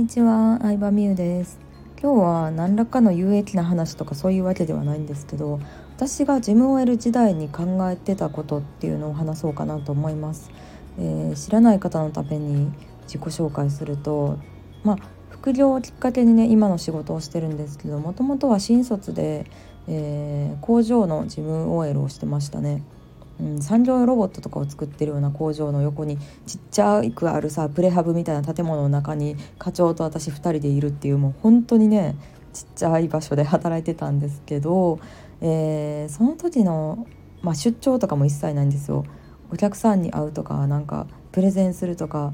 にちは、相葉美優です。今日は何らかの有益な話とかそういうわけではないんですけど私がジム OL 時代に考えてたことっていうのを話そうかなと思います、えー、知らない方のために自己紹介するとまあ副業をきっかけにね今の仕事をしてるんですけどもともとは新卒で、えー、工場の事務 OL をしてましたね。うん、産業用ロボットとかを作ってるような工場の横にちっちゃくあるさプレハブみたいな建物の中に課長と私2人でいるっていうもう本当にねちっちゃい場所で働いてたんですけど、えー、その時の、まあ、出張とかも一切ないんですよ。お客さんに会うとかなんかプレゼンするとか、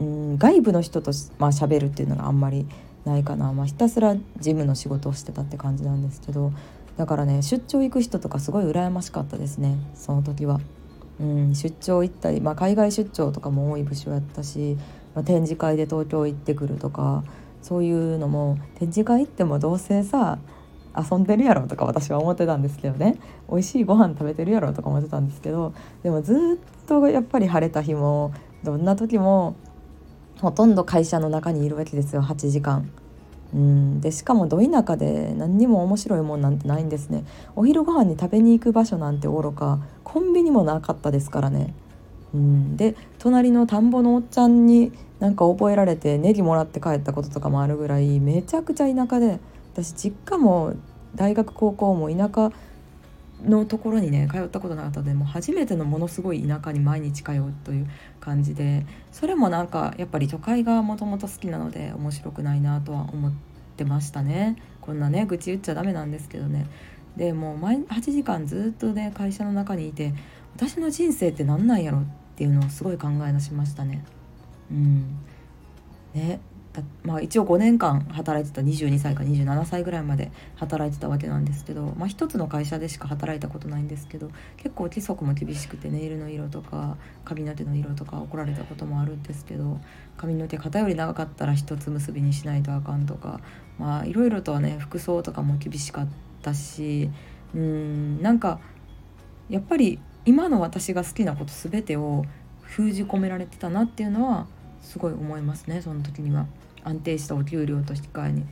うん、外部の人とまあ喋るっていうのがあんまりないかな、まあ、ひたすら事務の仕事をしてたって感じなんですけどだからね出張行く人とかすごい羨ましかったですねその時は。うん、出張行ったり、まあ、海外出張とかも多い部署やったし、まあ、展示会で東京行ってくるとかそういうのも展示会行ってもどうせさ遊んでるやろとか私は思ってたんですけどね美味しいご飯食べてるやろとか思ってたんですけどでもずっとやっぱり晴れた日もどんな時もほとんど会社の中にいるわけですよ8時間。うん。でしかもど田舎で何にも面白いもんなんてないんですね。お昼ご飯に食べに行く場所なんておろかコンビニもなかったですからね。うん。で隣の田んぼのおっちゃんになんか覚えられてネギもらって帰ったこととかもあるぐらいめちゃくちゃ田舎で私実家も大学高校も田舎のところにね通ったことなかったでもう初めてのものすごい田舎に毎日通うという感じでそれもなんかやっぱり都会がもともと好きなので面白くないなとは思ってましたね。こんなね愚痴言っちゃダメなんですけどね。でもう毎8時間ずっとね会社の中にいて私の人生って何なんやろっていうのをすごい考え出しましたね。うん。ね。まあ、一応5年間働いてた22歳か27歳ぐらいまで働いてたわけなんですけど、まあ、一つの会社でしか働いたことないんですけど結構規則も厳しくてネイルの色とか髪の毛の色とか怒られたこともあるんですけど髪の毛肩より長かったら一つ結びにしないとあかんとかいろいろとはね服装とかも厳しかったしうんなんかやっぱり今の私が好きなこと全てを封じ込められてたなっていうのはすごい思いますねその時には。安定したお給料と引き換えに。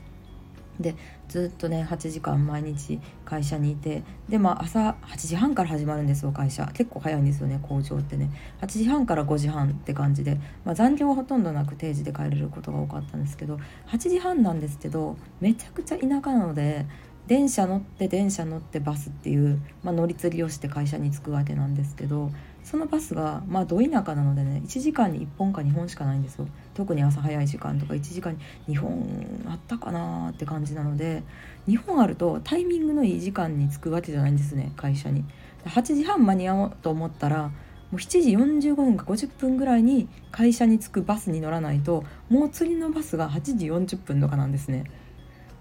でずっとね8時間毎日会社にいて。でまあ朝8時半から始まるんですよ会社。結構早いんですよね工場ってね。8時半から5時半って感じで、まあ、残業はほとんどなく定時で帰れることが多かったんですけど。8時半なんですけどめちゃくちゃ田舎なので電車乗って電車乗ってバスっていう、まあ、乗り継ぎをして会社に着くわけなんですけど。そのバスがまあど田舎なのでね1時間に1本か2本しかないんですよ。特に朝早い時間とか1時間に2本あったかなって感じなので2本あるとタイミングのいい時間に着くわけじゃないんですね会社に。8時半間に合おうと思ったらもう7時45分か50分ぐらいに会社に着くバスに乗らないともう次のバスが8時40分とかなんですね。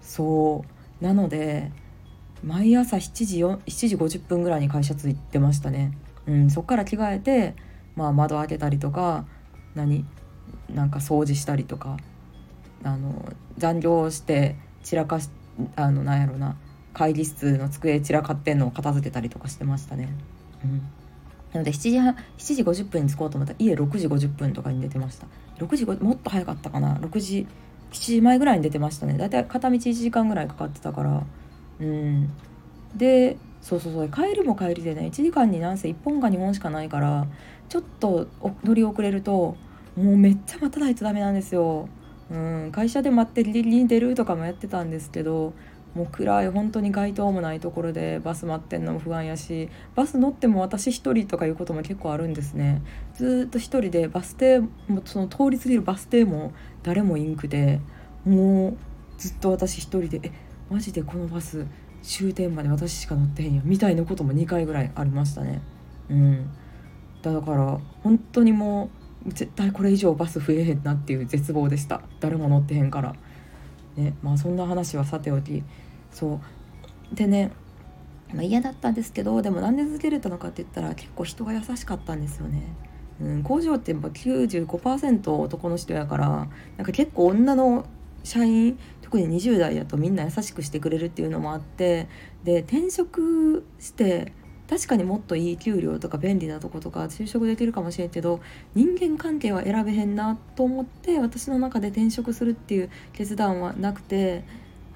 そう。なので毎朝7時 ,7 時50分ぐらいに会社着いてましたね。うん、そっから着替えて、まあ、窓開けたりとか何なんか掃除したりとかあの残業して散らかしあのなんやろな会議室の机散らかってんのを片付けたりとかしてましたね。うん。なので7時半7時50分に着こうと思ったら家6時50分とかに出てました。6時もっと早かったかな。6時7時前ぐらいに出てましたね。だいたい片道1時間ぐらいかかってたから。うん。でそうそうそう帰りも帰りでね1時間になんせ1本か2本しかないからちょっと乗り遅れるともうめっちゃ待たないとダメなんですよ。うん、会社で待ってギリギリに出るとかもやってたんですけどもう暗い本当に街灯もないところでバス待ってんのも不安やしバス乗っても私一人とかいうことも結構あるんですねずっと一人でバス停もその通り過ぎるバス停も誰もいんくてもうずっと私一人でえマジでこのバス終点まで私しか乗ってへんやみたいなことも2回ぐらいありましたね。うん。だから本当にもう絶対これ以上バス増えへんなっていう絶望でした。誰も乗ってへんから。ねまあそんな話はさておき。そう。でねまあ、嫌だったんですけどでもなんで続けれたのかって言ったら結構人が優しかったんですよね。うん、工場ってやっぱ95%男の人やからなんか結構女の社員特に20代だとみんな優しくしてくれるっていうのもあってで転職して確かにもっといい給料とか便利なとことか就職できるかもしれんけど人間関係は選べへんなと思って私の中で転職するっていう決断はなくて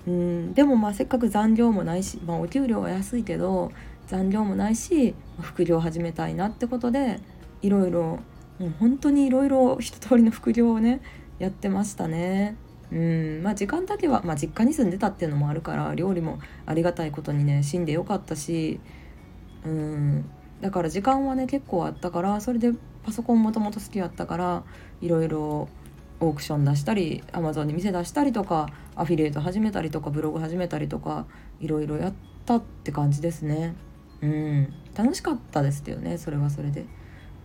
うんでもまあせっかく残業もないし、まあ、お給料は安いけど残業もないし副業始めたいなってことでいろいろもう本当にいろいろ一通りの副業をねやってましたね。うんまあ時間だけは、まあ、実家に住んでたっていうのもあるから料理もありがたいことにね死んでよかったしうんだから時間はね結構あったからそれでパソコンもともと好きやったからいろいろオークション出したりアマゾンに店出したりとかアフィリエイト始めたりとかブログ始めたりとかいろいろやったって感じですね。うん楽しかったですけどねそれはそれで。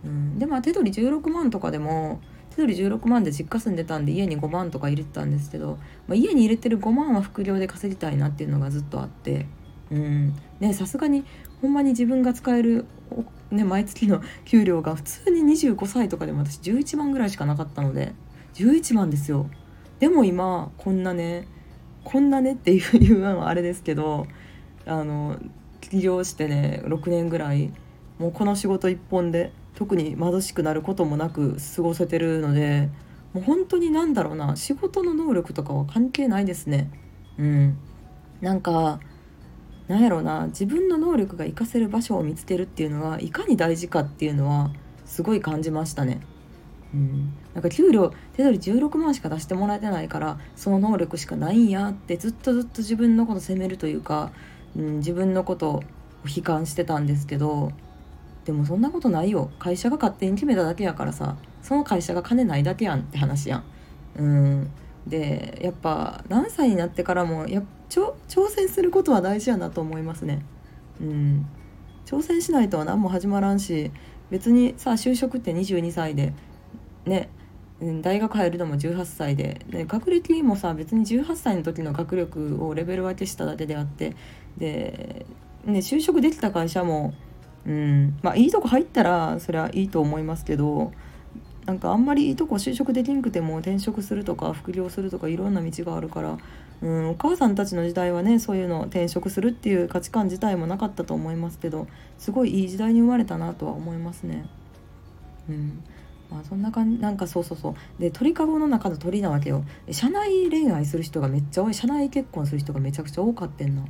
うん、でまあ手取り16万とかでも手取り16万で実家住んでたんで家に5万とか入れてたんですけど、まあ、家に入れてる5万は副業で稼ぎたいなっていうのがずっとあってうん。ねさすがにほんまに自分が使える、ね、毎月の給料が普通に25歳とかでも私11万ぐらいしかなかったので11万ですよ。でも今こんなねこんなねっていうのはあれですけどあの起業してね6年ぐらいもうこの仕事一本で特に貧しくなることもなく過ごせてるのでもう本当に何だろうな仕事の能力とかは関係ないですね。うん、なんかなんやろうな自分の能力が活かせる場所を見つけるっていうのはいかに大事かっていうのはすごい感じましたね。うん、なんか給料手取り16万しか出してもらえてないからその能力しかないんやってずっとずっと自分のこと責めるというか、うん、自分のことを悲観してたんですけどでもそんなことないよ。会社が勝手に決めただけやからさ。その会社が金ないだけやんって話やん。うん。でやっぱ何歳になってからもや挑戦することは大事やなと思いますね。うん。挑戦しないとは何も始まらんし別にさ就職って22歳でね。大学入るのも18歳で。で学歴もさ別に18歳の時の学力をレベル分けしただけであって。で、ね、就職できた会社もうん。まあいいとこ入ったらそれはいいと思いますけどなんかあんまりいいとこ就職できんくても転職するとか副業するとかいろんな道があるから、うん、お母さんたちの時代はねそういうの転職するっていう価値観自体もなかったと思いますけどすごいいい時代に生まれたなとは思いますね。うん。まあ、そんな感じなんかそうそうそう。で鳥かごの中の鳥なわけよ。社内恋愛する人がめっちゃ多い。社内結婚する人がめちゃくちゃ多かってんな、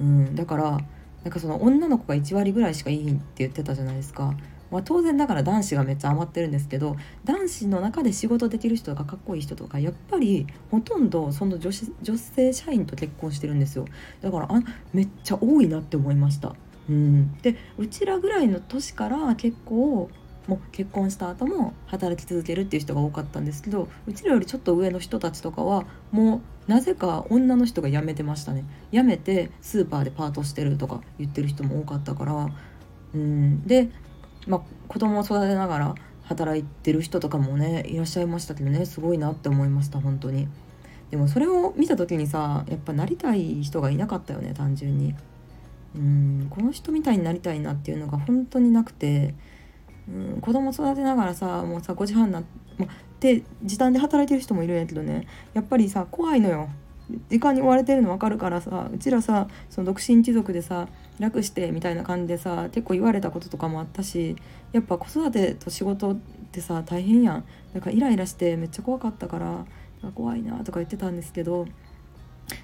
うん、だからなんかその女の子が1割ぐらいしかいいって言ってたじゃないですか。まあ、当然だから男子がめっちゃ余ってるんですけど男子の中で仕事できる人とかかっこいい人とかやっぱりほとんどその女子女性社員と結婚してるんですよだからあめっちゃ多いなって思いました。うん、でうちらぐらいの年から結構もう結婚した後も働き続けるっていう人が多かったんですけどうちらよりちょっと上の人たちとかはもうなぜか女の人が辞めてましたね。辞めてスーパーでパートしてるとか言ってる人も多かったからうん。で、まあ、子供を育てながら働いてる人とかもねいらっしゃいましたけどね。すごいなって思いました本当に。でもそれを見た時にさやっぱなりたい人がいなかったよね単純に。うん。この人みたいになりたいなっていうのが本当になくてうん、子供育てながらさもうさ5時半なって時短で働いてる人もいるんやけどね。やっぱりさ怖いのよ。時間に追われてるの分かるからさうちらさその独身貴族でさ楽してみたいな感じでさ結構言われたこととかもあったしやっぱ子育てと仕事ってさ大変やん。だからイライラしてめっちゃ怖かったから怖いなとか言ってたんですけど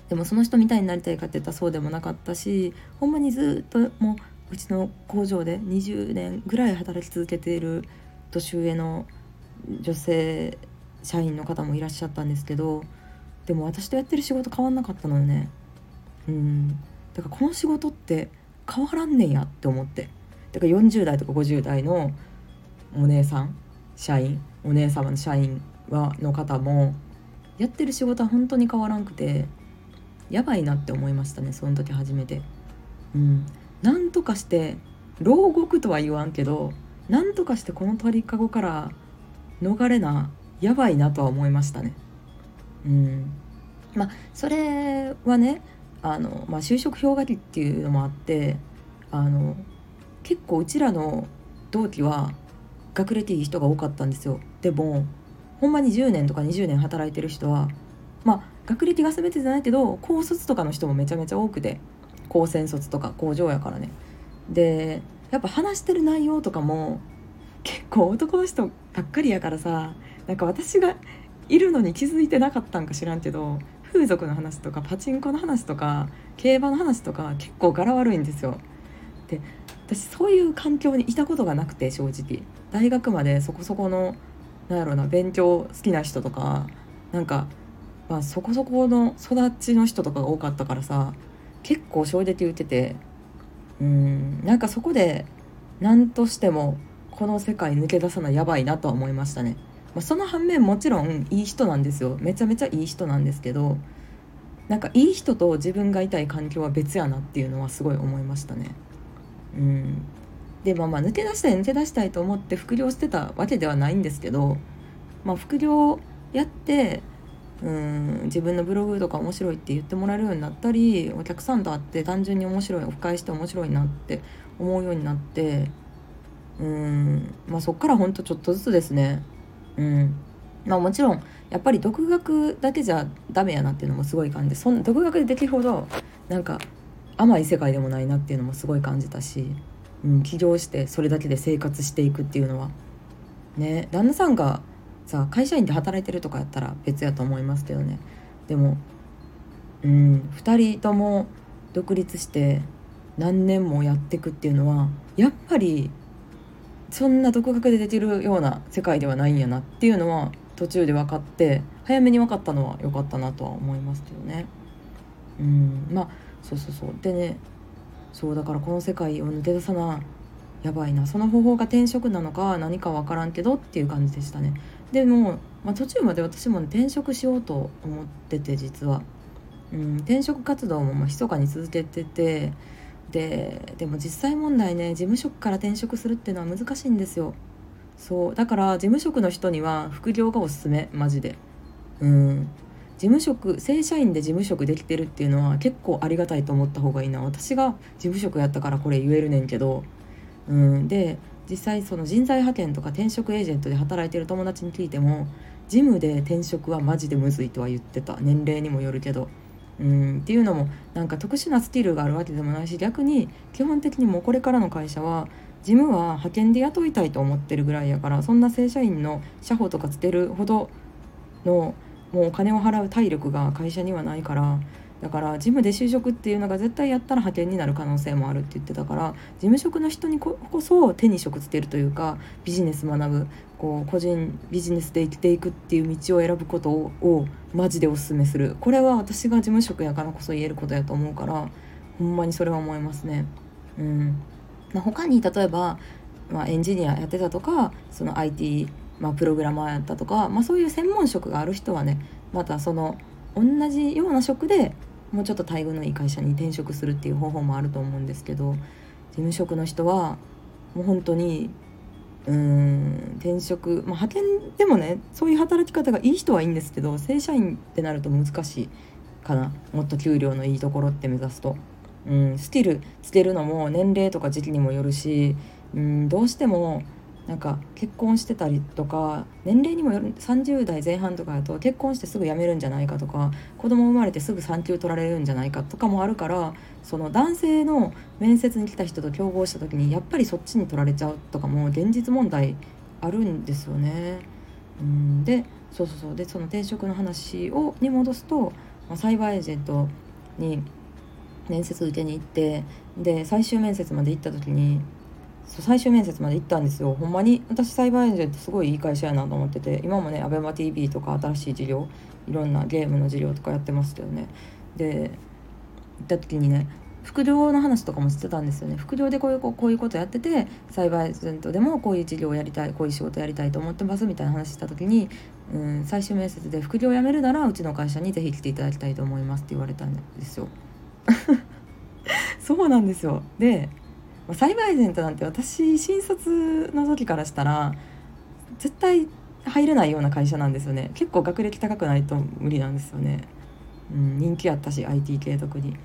でもその人みたいになりたいかって言ったらそうでもなかったしほんまにずっともううちの工場で20年ぐらい働き続けている年上の女性社員の方もいらっしゃったんですけどでも私とやってる仕事変わんなかったのよね。うん。だからこの仕事って変わらんねんやって思って。だから40代とか50代のお姉さん社員お姉様の社員はの方もやってる仕事は本当に変わらんくてやばいなって思いましたねその時初めて。うん。なんとかして牢獄とは言わんけどなんとかしてこの鳥かごから逃れなやばいなとは思いましたね。うんまあそれはねあの、まあ、就職氷河期っていうのもあってあの結構うちらの同期は学歴いい人が多かったんですよ。でもほんまに10年とか20年働いてる人はまあ学歴が全てじゃないけど高卒とかの人もめちゃめちゃ多くて高専卒とか工場やからねでやっぱ話してる内容とかも結構男の人ばっかりやからさなんか私がいるのに気づいてなかったんか知らんけど風俗の話とかパチンコの話とか競馬の話とか結構柄悪いんですよ。で私そういう環境にいたことがなくて正直大学までそこそこのなんやろうな勉強好きな人とかなんか、まあ、そこそこの育ちの人とかが多かったからさ結構衝撃受けてうんなんかそこで何としてもこの世界抜け出さなやばいなとは思いましたね。まあ、その反面もちろんいい人なんですよめちゃめちゃいい人なんですけどなんかいい人と自分がいたい環境は別やなっていうのはすごい思いましたね。うん、でまあまあ抜け出したい抜け出したいと思って副業してたわけではないんですけど、まあ、副業やってうん自分のブログとか面白いって言ってもらえるようになったりお客さんと会って単純に面白いオフ会して面白いなって思うようになってうんまあそっからほんとちょっとずつですね。うん。まあもちろんやっぱり独学だけじゃダメやなっていうのもすごい感じそん独学でできるほどなんか甘い世界でもないなっていうのもすごい感じたし、うん、起業してそれだけで生活していくっていうのは。ね旦那さんがさ会社員で働いてるとかやったら別やと思いますけどね。でもうん2人とも独立して何年もやってくっていうのはやっぱりそんな独学でできるような世界ではないんやなっていうのは途中で分かって早めに分かったのは良かったなとは思いますけどね。うんまあそうそうそう。でねそうだからこの世界を抜け出さなやばいな。その方法が転職なのか何か分からんけどっていう感じでしたね。でも、まあ、途中まで私も、転職しようと思ってて実は、うん、転職活動もまあ密かに続けててででも実際問題ね事務職から転職するっていうのは難しいんですよ。そうだから事務職の人には副業がおすすめマジで。うん。事務職正社員で事務職できてるっていうのは結構ありがたいと思った方がいいな。私が事務職やったからこれ言えるねんけど。うんで実際その人材派遣とか転職エージェントで働いてる友達に聞いてもジムで転職はマジでむずいとは言ってた。年齢にもよるけど。うん。っていうのもなんか特殊なスキルがあるわけでもないし逆に基本的にもうこれからの会社は事務は派遣で雇いたいと思ってるぐらいやからそんな正社員の社保とかつけるほどのもうお金を払う体力が会社にはないからだから事務で就職っていうのが絶対やったら派遣になる可能性もあるって言ってたから事務職の人にこそ手に職つけるというかビジネス学ぶこう個人ビジネスで生きていくっていう道を選ぶことをマジでおすすめするこれは私が事務職やからこそ言えることやと思うからほんまにそれは思いますね。うん、まあ他に例えば、まあ、エンジニアやってたとかその IT、まあ、プログラマーやったとか、まあ、そういう専門職がある人はねまたその同じような職でもうちょっと待遇のいい会社に転職するっていう方法もあると思うんですけど事務職の人はもう本当にうん転職、まあ、派遣でもねそういう働き方がいい人はいいんですけど正社員ってなると難しいかなもっと給料のいいところって目指すと。うん、スキルつけるのも年齢とか時期にもよるし、うん、どうしてもなんか結婚してたりとか年齢にもよる30代前半とかだと結婚してすぐ辞めるんじゃないかとか子供生まれてすぐ産休取られるんじゃないかとかもあるからその男性の面接に来た人と競合した時にやっぱりそっちに取られちゃうとかも現実問題あるんですよね。うんでそうそうそうでその転職の話をに戻すと、まあ、サイバーエージェントに面接受けに行ってで最終面接まで行った時にそう最終面接まで行ったんですよ。ほんまに。私サイバーエージェントすごいいい会社やなと思ってて。今もね ABEMATV とか新しい事業いろんなゲームの事業とかやってますけどね。で行った時にね副業の話とかもしてたんですよね。副業でこういうこういうことやっててサイバーエージェントでもこういう事業をやりたいこういう仕事やりたいと思ってますみたいな話した時に、うん、最終面接で副業を辞めるならうちの会社にぜひ来ていただきたいと思いますって言われたんですよ。そうなんですよ。でサイバーエージェントなんて私新卒の時からしたら絶対入れないような会社なんですよね。結構学歴高くないと無理なんですよね、うん、人気あったし IT 系特に。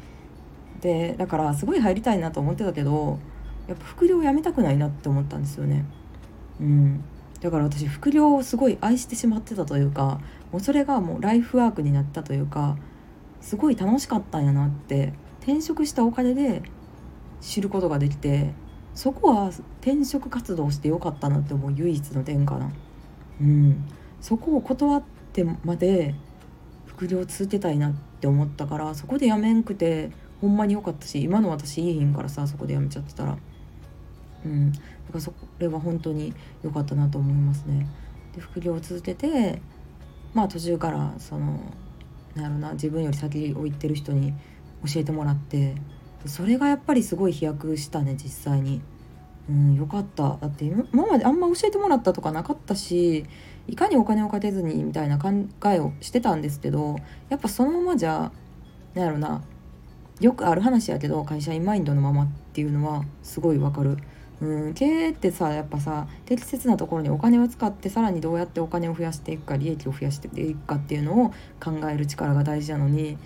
でだからすごい入りたいなと思ってたけどやっぱ副業をやめたくないなって思ったんですよね。うん。だから私副業をすごい愛してしまってたというかもうそれがもうライフワークになったというかすごい楽しかったんやなって転職したお金で知ることができてそこは転職活動してよかったなって思う唯一の点かな。うん。そこを断ってまで副業続けたいなって思ったからそこでやめんくてほんまに良かったし今の私いいひんからさそこでやめちゃってたら。うん。だからそれは本当に良かったなと思いますね。で副業を続けてまあ途中からそのなるな自分より先を行ってる人に教えてもらってそれがやっぱりすごい飛躍したね実際に。うん、よかっただって今まであんま教えてもらったとかなかったしいかにお金をかけずにみたいな考えをしてたんですけどやっぱそのままじゃなんやろなよくある話やけど会社員マインドのままっていうのはすごいわかる。うん、経営ってさやっぱさ適切なところにお金を使ってさらにどうやってお金を増やしていくか利益を増やしていくかっていうのを考える力が大事なのに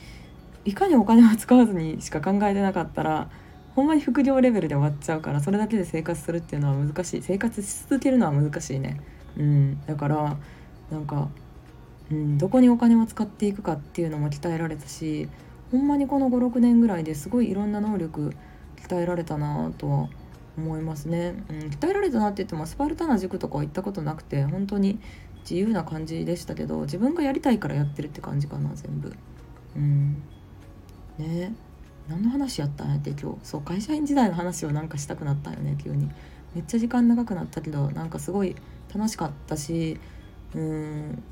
いかにお金を使わずにしか考えてなかったらほんまに副業レベルで終わっちゃうからそれだけで生活するっていうのは難しい。生活し続けるのは難しいね。うん、だからなんか、うん、どこにお金を使っていくかっていうのも鍛えられたしほんまにこの56年ぐらいですごいいろんな能力鍛えられたなとは思いますね、うん、鍛えられたなって言ってもスパルタな塾とかは行ったことなくて本当に自由な感じでしたけど自分がやりたいからやってるって感じかな全部。うん。ね。何の話やったんやって今日。そう会社員時代の話をなんかしたくなったよね急に。めっちゃ時間長くなったけどなんかすごい楽しかったしうん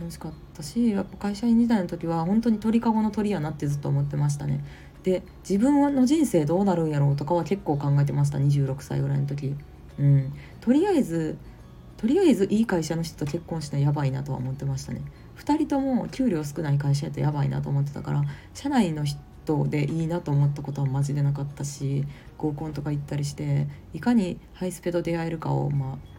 楽しかったしやっぱ会社員時代の時は本当に鳥かごの鳥やなってずっと思ってましたね。で自分の人生どうなるんやろうとかは結構考えてました26歳ぐらいの時。うん。とりあえずとりあえずいい会社の人と結婚したらやばいなとは思ってましたね。2人とも給料少ない会社やとやばいなと思ってたから社内の人でいいなと思ったことはマジでなかったし合コンとか行ったりしていかにハイスペと出会えるかをまあ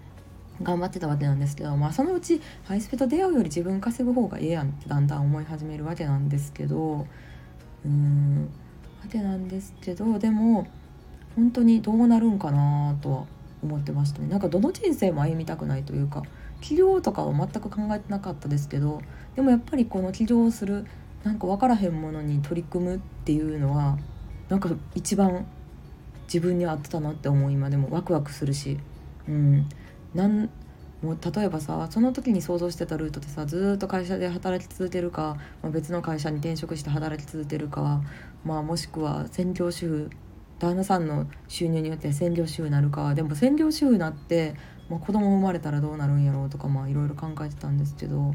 頑張ってたわけなんですけど、まあ、そのうちハイスペと出会うより自分稼ぐ方がええやんってだんだん思い始めるわけなんですけどうーんわけなんですけどでも本当にどうなるんかなとは思ってましたね。なんかどの人生も歩みたくないというか起業とかは全く考えてなかったですけどでもやっぱりこの起業するなんか分からへんものに取り組むっていうのはなんか一番自分に合ってたなって思う今でもワクワクするし。うん。なんもう例えばさその時に想像してたルートでさずっと会社で働き続けるか、まあ、別の会社に転職して働き続けるか、まあ、もしくは専業主婦旦那さんの収入によって専業主婦になるかでも専業主婦になって、まあ、子供生まれたらどうなるんやろうとかまあいろいろ考えてたんですけど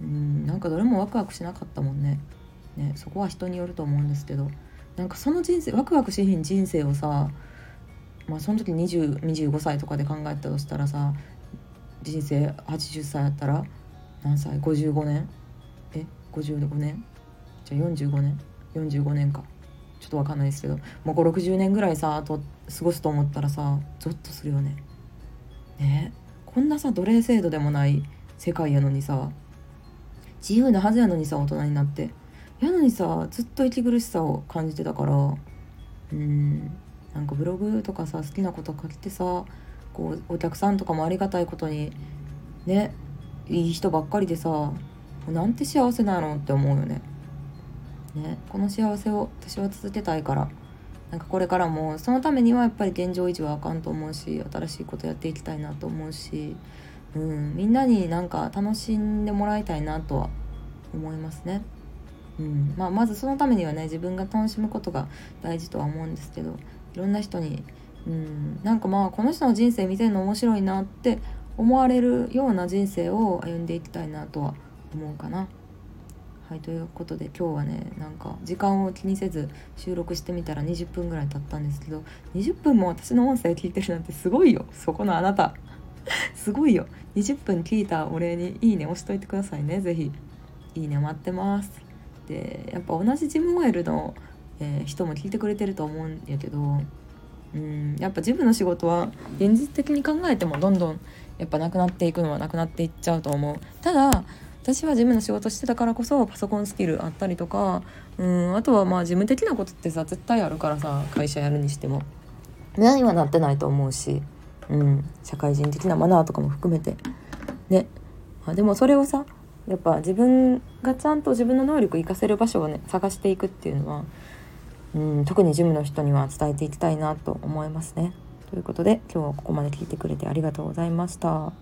うんなんかどれもワクワクしなかったもんね。ねそこは人によると思うんですけど。なんかその人生ワクワクしひん人生をさまあその時2025歳とかで考えたとしたらさ人生80歳やったら何歳？55年？え？55年？じゃあ45年？45年か。ちょっと分かんないですけど。もう560年ぐらいさと過ごすと思ったらさゾッとするよね。ね？こんなさ奴隷制度でもない世界やのにさ自由なはずやのにさ大人になって。やのにさずっと息苦しさを感じてたから。うん。なんかブログとかさ好きなこと書けてさこうお客さんとかもありがたいことにねいい人ばっかりでさなんて幸せなのって思うよね。ねこの幸せを私は続けたいから。なんかこれからもそのためにはやっぱり現状維持はあかんと思うし新しいことやっていきたいなと思うし、うん、みんなになんか楽しんでもらいたいなとは思いますね。うんまあ、まずそのためにはね自分が楽しむことが大事とは思うんですけどいろんな人に、うん、なんかまあこの人の人生見てるの面白いなって思われるような人生を歩んでいきたいなとは思うかな。はいということで今日はねなんか時間を気にせず収録してみたら20分ぐらい経ったんですけど20分も私の音声聞いてるなんてすごいよそこのあなた すごいよ。20分聞いたお礼にいいね押しといてくださいね。是非いいね待ってます。でやっぱ同じジムオイルのえー、人も聞いてくれてると思うんやけどうんやっぱジムの仕事は現実的に考えてもどんどんやっぱなくなっていくのはなくなっていっちゃうと思う。ただ私は事務の仕事してたからこそパソコンスキルあったりとかうんあとはまあ事務的なことってさ絶対あるからさ会社やるにしても。何はなってないと思うし、うん、社会人的なマナーとかも含めてね、まあ、でもそれをさやっぱ自分がちゃんと自分の能力を活かせる場所をね探していくっていうのはうん、特にジムの人には伝えていきたいなと思いますね。ということで今日はここまで聞いてくれてありがとうございました。